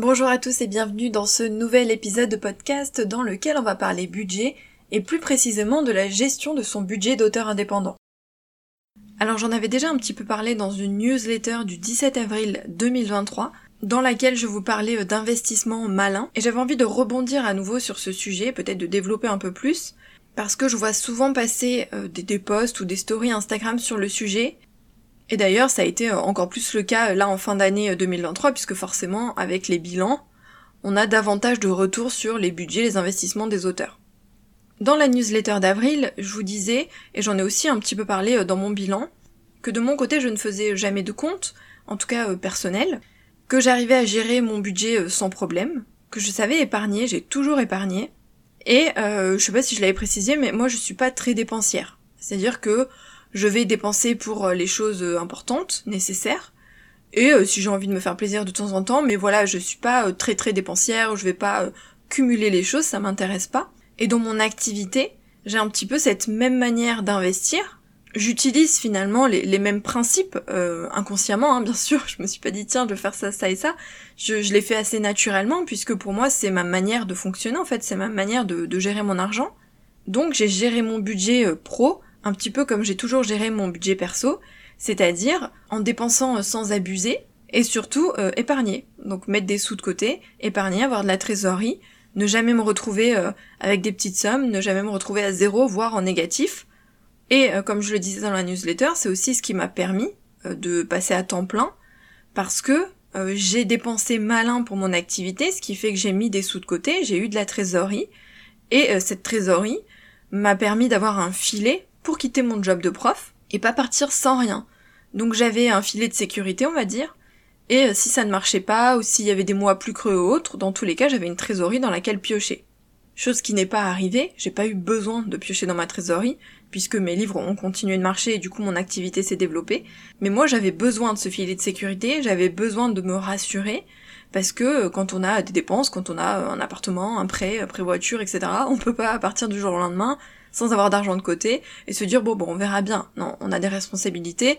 Bonjour à tous et bienvenue dans ce nouvel épisode de podcast dans lequel on va parler budget et plus précisément de la gestion de son budget d'auteur indépendant. Alors j'en avais déjà un petit peu parlé dans une newsletter du 17 avril 2023 dans laquelle je vous parlais d'investissement malin et j'avais envie de rebondir à nouveau sur ce sujet, peut-être de développer un peu plus parce que je vois souvent passer euh, des posts ou des stories Instagram sur le sujet et d'ailleurs, ça a été euh, encore plus le cas euh, là en fin d'année 2023, euh, puisque forcément, avec les bilans, on a davantage de retours sur les budgets, les investissements des auteurs. Dans la newsletter d'avril, je vous disais, et j'en ai aussi un petit peu parlé dans mon bilan, que de mon côté, je ne faisais jamais de compte, en tout cas personnel, que j'arrivais à gérer mon budget sans problème, que je savais épargner, j'ai toujours épargné, et euh, je sais pas si je l'avais précisé, mais moi je suis pas très dépensière. C'est-à-dire que je vais dépenser pour euh, les choses euh, importantes, nécessaires, et euh, si j'ai envie de me faire plaisir de temps en temps, mais voilà, je suis pas très très dépensière, je vais pas cumuler les choses, ça m'intéresse pas. Et dans mon activité, j'ai un petit peu cette même manière d'investir. J'utilise finalement les, mêmes principes inconsciemment, hein, bien sûr. Je me suis pas dit tiens, je vais faire ça, ça et ça. Je, je l'ai fait assez naturellement puisque pour moi c'est ma manière de fonctionner en fait, c'est ma manière de, de, gérer mon argent. Donc j'ai géré mon budget pro un petit peu comme j'ai toujours géré mon budget perso, c'est-à-dire en dépensant sans abuser et surtout euh, épargner. Donc mettre des sous de côté, épargner, avoir de la trésorerie, ne jamais me retrouver euh, avec des petites sommes, ne jamais me retrouver à zéro, voire en négatif. Et euh, comme je le disais dans la newsletter, c'est aussi ce qui m'a permis de passer à temps plein, parce que j'ai dépensé malin pour mon activité, ce qui fait que j'ai mis des sous de côté, j'ai eu de la trésorerie, et cette trésorerie m'a permis d'avoir un filet pour quitter mon job de prof et pas partir sans rien. Donc j'avais un filet de sécurité, on va dire, et euh, si ça ne marchait pas, ou s'il y avait des mois plus creux ou autres, dans tous les cas, j'avais une trésorerie dans laquelle piocher. Chose qui n'est pas arrivée, j'ai pas eu besoin de piocher dans ma trésorerie, puisque mes livres ont continué de marcher et du coup mon activité s'est développée. Mais moi j'avais besoin de ce filet de sécurité, j'avais besoin de me rassurer, parce que euh, quand on a des dépenses, quand on a un appartement, un prêt, un prêt voiture, etc., on peut pas partir du jour au lendemain sans avoir d'argent de côté et se dire bon bon on verra bien. Non, on a des responsabilités.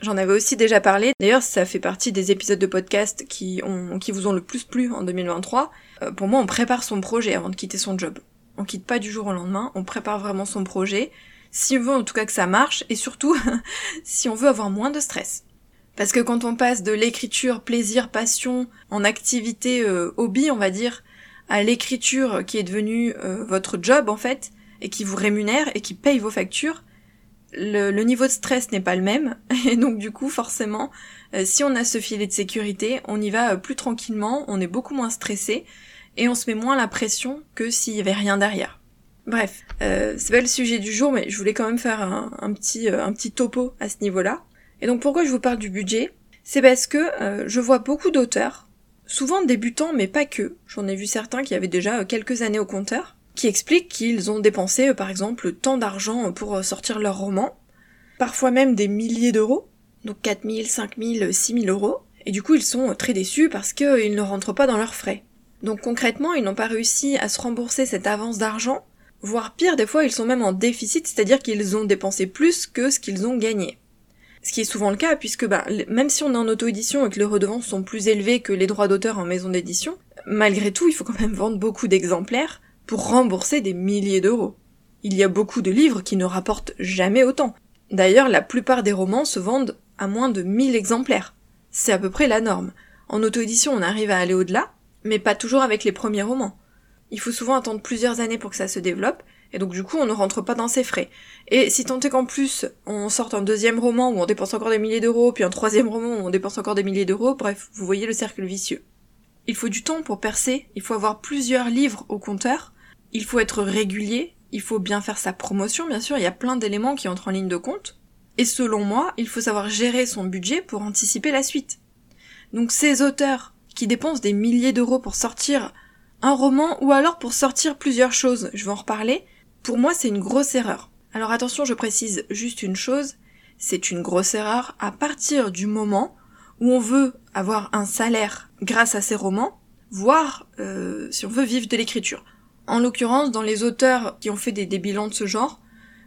J'en avais aussi déjà parlé. D'ailleurs, ça fait partie des épisodes de podcast qui ont qui vous ont le plus plu en 2023. Euh, pour moi, on prépare son projet avant de quitter son job. On quitte pas du jour au lendemain, on prépare vraiment son projet. Si on veut en tout cas que ça marche et surtout si on veut avoir moins de stress. Parce que quand on passe de l'écriture, plaisir, passion, en activité euh, hobby, on va dire, à l'écriture qui est devenue euh, votre job en fait, et qui vous rémunère et qui paye vos factures, le, niveau de stress n'est pas le même et donc du coup forcément euh, si on a ce filet de sécurité on y va plus tranquillement, on est beaucoup moins stressé et on se met moins la pression que s'il y avait rien derrière. Bref, c'est pas le sujet du jour mais je voulais quand même faire un, petit un petit topo à ce niveau-là. Et donc pourquoi je vous parle du budget? C'est parce que je vois beaucoup d'auteurs, souvent débutants mais pas que. J'en ai vu certains qui avaient déjà quelques années au compteur qui expliquent qu'ils ont dépensé euh, par exemple tant d'argent pour euh, sortir leur roman, parfois même des milliers d'euros, donc 4000, 5000, 6000 euros, et du coup ils sont euh, très déçus parce qu'ils ne rentrent pas dans leurs frais. Donc concrètement, ils n'ont pas réussi à se rembourser cette avance d'argent, voire pire, des fois ils sont même en déficit, c'est-à-dire qu'ils ont dépensé plus que ce qu'ils ont gagné. Ce qui est souvent le cas, puisque bah, même si on est en auto-édition et que les redevances sont plus élevées que les droits d'auteur en maison d'édition, malgré tout, il faut quand même vendre beaucoup d'exemplaires, pour rembourser des milliers d'euros. Il y a beaucoup de livres qui ne rapportent jamais autant. D'ailleurs, la plupart des romans se vendent à moins de 1000 exemplaires. C'est à peu près la norme. En auto-édition, on arrive à aller au-delà, mais pas toujours avec les premiers romans. Il faut souvent attendre plusieurs années pour que ça se développe, et donc du coup on ne rentre pas dans ses frais. Et si tant est qu'en plus on sorte un deuxième roman où on dépense encore des milliers d'euros, puis un troisième roman où on dépense encore des milliers d'euros, bref, vous voyez le cercle vicieux. Il faut du temps pour percer, il faut avoir plusieurs livres au compteur, il faut être régulier, il faut bien faire sa promotion, bien sûr, il y a plein d'éléments qui entrent en ligne de compte. Et selon moi, il faut savoir gérer son budget pour anticiper la suite. Donc ces auteurs qui dépensent des milliers d'euros pour sortir un roman ou alors pour sortir plusieurs choses, je vais en reparler, pour moi c'est une grosse erreur. Alors attention, je précise juste une chose, c'est une grosse erreur à partir du moment où on veut avoir un salaire grâce à ses romans, voire euh, si on veut vivre de l'écriture. En l'occurrence, dans les auteurs qui ont fait des, bilans de ce genre,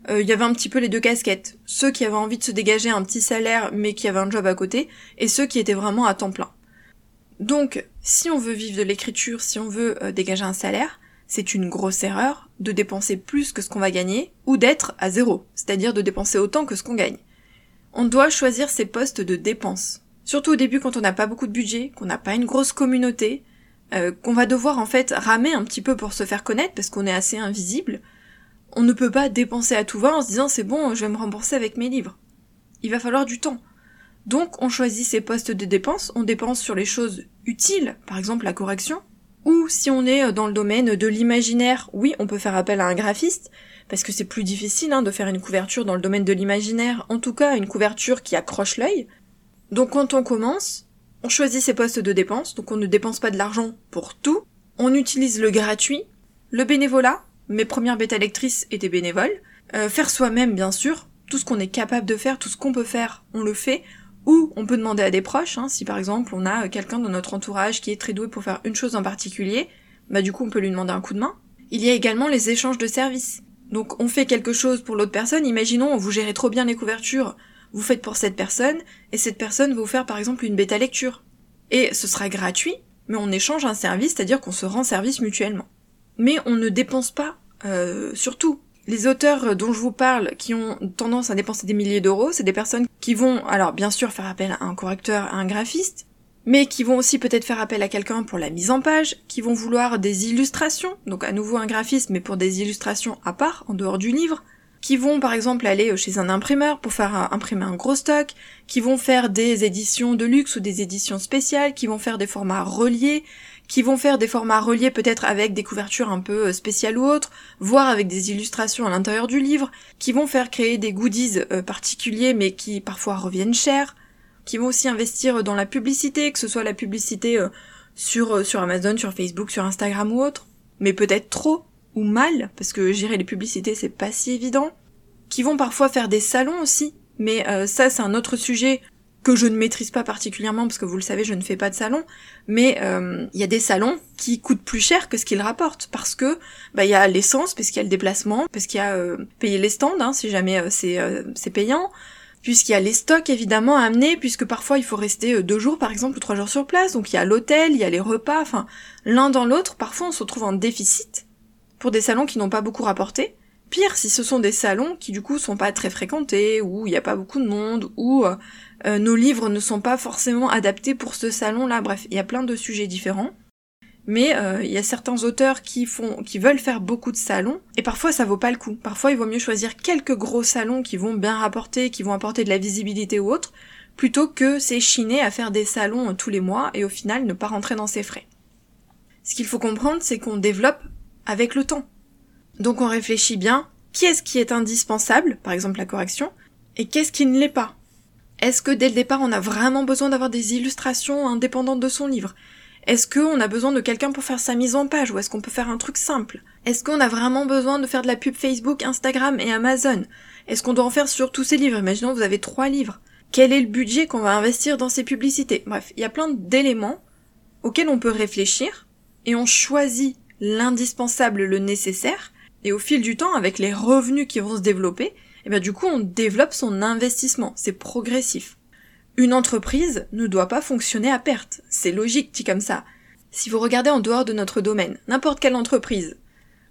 euh, il y avait un petit peu les deux casquettes. Ceux qui avaient envie de se dégager un petit salaire mais qui avaient un job à côté, et ceux qui étaient vraiment à temps plein. Donc, si on veut vivre de l'écriture, si on veut euh, dégager un salaire, c'est une grosse erreur de dépenser plus que ce qu'on va gagner ou d'être à zéro, c'est-à-dire de dépenser autant que ce qu'on gagne. On doit choisir ses postes de dépenses. Surtout au début quand on n'a pas beaucoup de budget, qu'on n'a pas une grosse communauté, euh, qu'on va devoir en fait ramer un petit peu pour se faire connaître parce qu'on est assez invisible. On ne peut pas dépenser à tout va en se disant c'est bon, je vais me rembourser avec mes livres. Il va falloir du temps. Donc on choisit ses postes de dépenses, on dépense sur les choses utiles, par exemple la correction, ou si on est dans le domaine de l'imaginaire, oui, on peut faire appel à un graphiste, parce que c'est plus difficile hein, de faire une couverture dans le domaine de l'imaginaire, en tout cas une couverture qui accroche l'œil. Donc quand on commence, on choisit ses postes de dépenses, donc on ne dépense pas de l'argent pour tout, on utilise le gratuit, le bénévolat, mes premières bêta lectrices étaient bénévoles, euh, faire soi-même bien sûr, tout ce qu'on est capable de faire, tout ce qu'on peut faire, on le fait, ou on peut demander à des proches, hein, si par exemple on a quelqu'un dans notre entourage qui est très doué pour faire une chose en particulier, bah du coup on peut lui demander un coup de main. Il y a également les échanges de services. Donc on fait quelque chose pour l'autre personne, imaginons vous gérez trop bien les couvertures, vous faites pour cette personne, et cette personne va vous faire par exemple une bêta lecture. Et ce sera gratuit, mais on échange un service, c'est-à-dire qu'on se rend service mutuellement. Mais on ne dépense pas, euh, surtout, les auteurs dont je vous parle, qui ont tendance à dépenser des milliers d'euros, c'est des personnes qui vont, alors bien sûr, faire appel à un correcteur, à un graphiste, mais qui vont aussi peut-être faire appel à quelqu'un pour la mise en page, qui vont vouloir des illustrations, donc à nouveau un graphiste, mais pour des illustrations à part, en dehors du livre, qui vont par exemple aller chez un imprimeur pour faire imprimer un gros stock, qui vont faire des éditions de luxe ou des éditions spéciales, qui vont faire des formats reliés, qui vont faire des formats reliés peut-être avec des couvertures un peu euh, spéciales ou autres, voire avec des illustrations à l'intérieur du livre, qui vont faire créer des goodies euh, particuliers mais qui parfois reviennent cher, qui vont aussi investir dans la publicité, que ce soit la publicité euh, sur, sur Amazon, sur Facebook, sur Instagram ou autre, mais peut-être trop ou mal, parce que gérer les publicités c'est pas si évident, qui vont parfois faire des salons aussi, mais ça c'est un autre sujet que je ne maîtrise pas particulièrement parce que vous le savez, je ne fais pas de salon, mais euh, il y a des salons qui coûtent plus cher que ce qu'ils rapportent parce que bah il y a l'essence, parce qu'il y a le déplacement, parce qu'il y a euh, payer les stands hein, si jamais euh, c'est c'est payant, puisqu'il y a les stocks évidemment à amener, puisque parfois il faut rester deux jours par exemple ou trois jours sur place, donc il y a l'hôtel, il y a les repas, enfin l'un dans l'autre, parfois on se retrouve en déficit pour des salons qui n'ont pas beaucoup rapporté. Pire si ce sont des salons qui du coup sont pas très fréquentés, où il n'y a pas beaucoup de monde, où euh, nos livres ne sont pas forcément adaptés pour ce salon-là. Bref, il y a plein de sujets différents. Mais euh, il y a certains auteurs qui font, qui veulent faire beaucoup de salons, et parfois ça vaut pas le coup. Parfois il vaut mieux choisir quelques gros salons qui vont bien rapporter, qui vont apporter de la visibilité ou autre, plutôt que s'échiner à faire des salons tous les mois et au final ne pas rentrer dans ses frais. Ce qu'il faut comprendre, c'est qu'on développe avec le temps. Donc on réfléchit bien, qu'est-ce qui est indispensable, par exemple la correction, et qu'est-ce qui ne l'est pas? Est-ce que dès le départ on a vraiment besoin d'avoir des illustrations indépendantes de son livre? Est-ce qu'on a besoin de quelqu'un pour faire sa mise en page ou est-ce qu'on peut faire un truc simple? Est-ce qu'on a vraiment besoin de faire de la pub Facebook, Instagram et Amazon? Est-ce qu'on doit en faire sur tous ces livres? Imaginons vous avez trois livres. Quel est le budget qu'on va investir dans ces publicités? Bref, il y a plein d'éléments auxquels on peut réfléchir et on choisit l'indispensable, le nécessaire, et au fil du temps, avec les revenus qui vont se développer, et bien du coup on développe son investissement, c'est progressif. Une entreprise ne doit pas fonctionner à perte, c'est logique dit comme ça. Si vous regardez en dehors de notre domaine, n'importe quelle entreprise,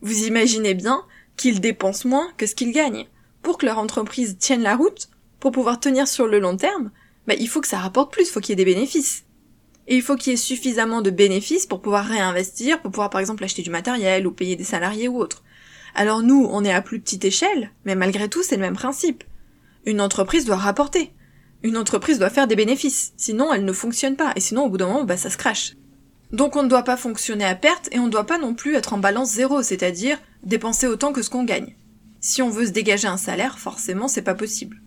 vous imaginez bien qu'ils dépensent moins que ce qu'ils gagnent. Pour que leur entreprise tienne la route, pour pouvoir tenir sur le long terme, bah, il faut que ça rapporte plus, il faut qu'il y ait des bénéfices. Et il faut qu'il y ait suffisamment de bénéfices pour pouvoir réinvestir, pour pouvoir par exemple acheter du matériel ou payer des salariés ou autre. Alors nous, on est à plus petite échelle, mais malgré tout, c'est le même principe. Une entreprise doit rapporter. Une entreprise doit faire des bénéfices, sinon elle ne fonctionne pas, et sinon au bout d'un moment, bah, ça se crache. Donc on ne doit pas fonctionner à perte, et on ne doit pas non plus être en balance zéro, c'est-à-dire dépenser autant que ce qu'on gagne. Si on veut se dégager un salaire, forcément c'est pas possible.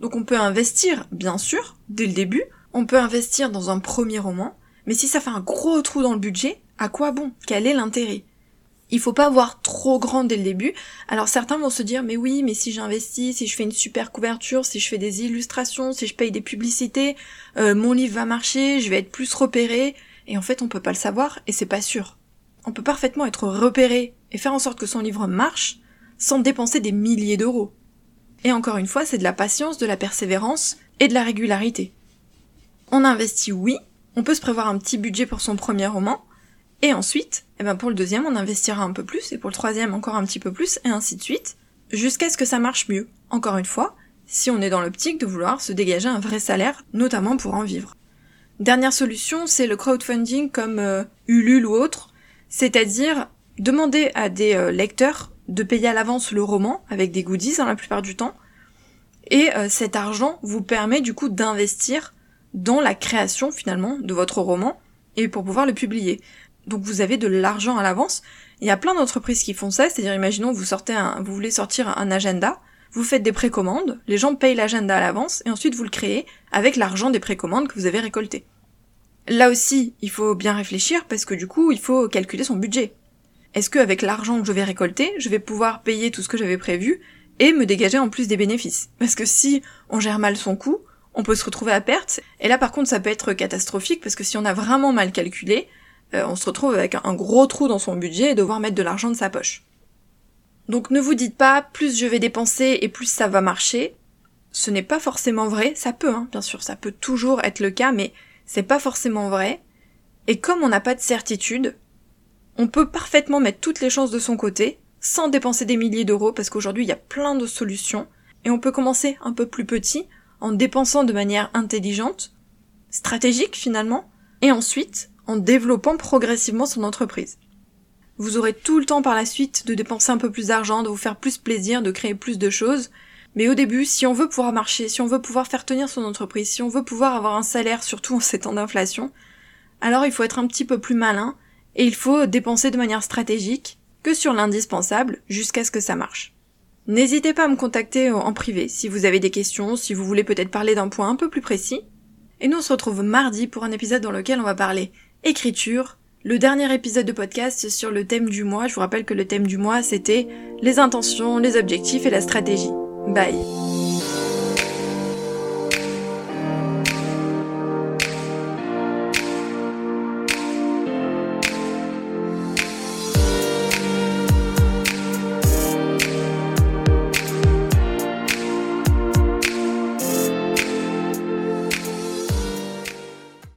Donc on peut investir, bien sûr, dès le début, on peut investir dans un premier roman, mais si ça fait un gros trou dans le budget, à quoi bon? Quel est l'intérêt? Il faut pas voir trop grand dès le début. Alors certains vont se dire mais oui, mais si j'investis, si je fais une super couverture, si je fais des illustrations, si je paye des publicités, euh, mon livre va marcher, je vais être plus repéré. Et en fait, on peut pas le savoir et c'est pas sûr. On peut parfaitement être repéré et faire en sorte que son livre marche sans dépenser des milliers d'euros. Et encore une fois, c'est de la patience, de la persévérance et de la régularité. On investit oui, on peut se prévoir un petit budget pour son premier roman, et ensuite, eh ben pour le deuxième, on investira un peu plus, et pour le troisième, encore un petit peu plus, et ainsi de suite, jusqu'à ce que ça marche mieux. Encore une fois, si on est dans l'optique de vouloir se dégager un vrai salaire, notamment pour en vivre. Dernière solution, c'est le crowdfunding comme euh, Ulule ou autre, c'est-à-dire demander à des euh, lecteurs de payer à l'avance le roman avec des goodies hein, la plupart du temps, et euh, cet argent vous permet du coup d'investir dans la création finalement de votre roman et pour pouvoir le publier. Donc vous avez de l'argent à l'avance. Il y a plein d'entreprises qui font ça, c'est-à-dire imaginons vous sortez un, vous voulez sortir un agenda, vous faites des précommandes, les gens payent l'agenda à l'avance et ensuite vous le créez avec l'argent des précommandes que vous avez récolté. Là aussi, il faut bien réfléchir parce que du coup, il faut calculer son budget. Est-ce que avec l'argent que je vais récolter, je vais pouvoir payer tout ce que j'avais prévu et me dégager en plus des bénéfices? Parce que si on gère mal son coût, on peut se retrouver à perte, et là par contre ça peut être catastrophique, parce que si on a vraiment mal calculé, euh, on se retrouve avec un gros trou dans son budget et devoir mettre de l'argent de sa poche. Donc ne vous dites pas plus je vais dépenser et plus ça va marcher. Ce n'est pas forcément vrai, ça peut, hein, bien sûr, ça peut toujours être le cas, mais c'est pas forcément vrai. Et comme on n'a pas de certitude, on peut parfaitement mettre toutes les chances de son côté, sans dépenser des milliers d'euros parce qu'aujourd'hui il y a plein de solutions et on peut commencer un peu plus petit en dépensant de manière intelligente, stratégique finalement, et ensuite en développant progressivement son entreprise. Vous aurez tout le temps par la suite de dépenser un peu plus d'argent, de vous faire plus plaisir, de créer plus de choses, mais au début, si on veut pouvoir marcher, si on veut pouvoir faire tenir son entreprise, si on veut pouvoir avoir un salaire, surtout en ces temps d'inflation, alors il faut être un petit peu plus malin, et il faut dépenser de manière stratégique, que sur l'indispensable jusqu'à ce que ça marche. N'hésitez pas à me contacter en privé si vous avez des questions, si vous voulez peut-être parler d'un point un peu plus précis. Et nous on se retrouve mardi pour un épisode dans lequel on va parler écriture, le dernier épisode de podcast sur le thème du mois. Je vous rappelle que le thème du mois c'était les intentions, les objectifs et la stratégie. Bye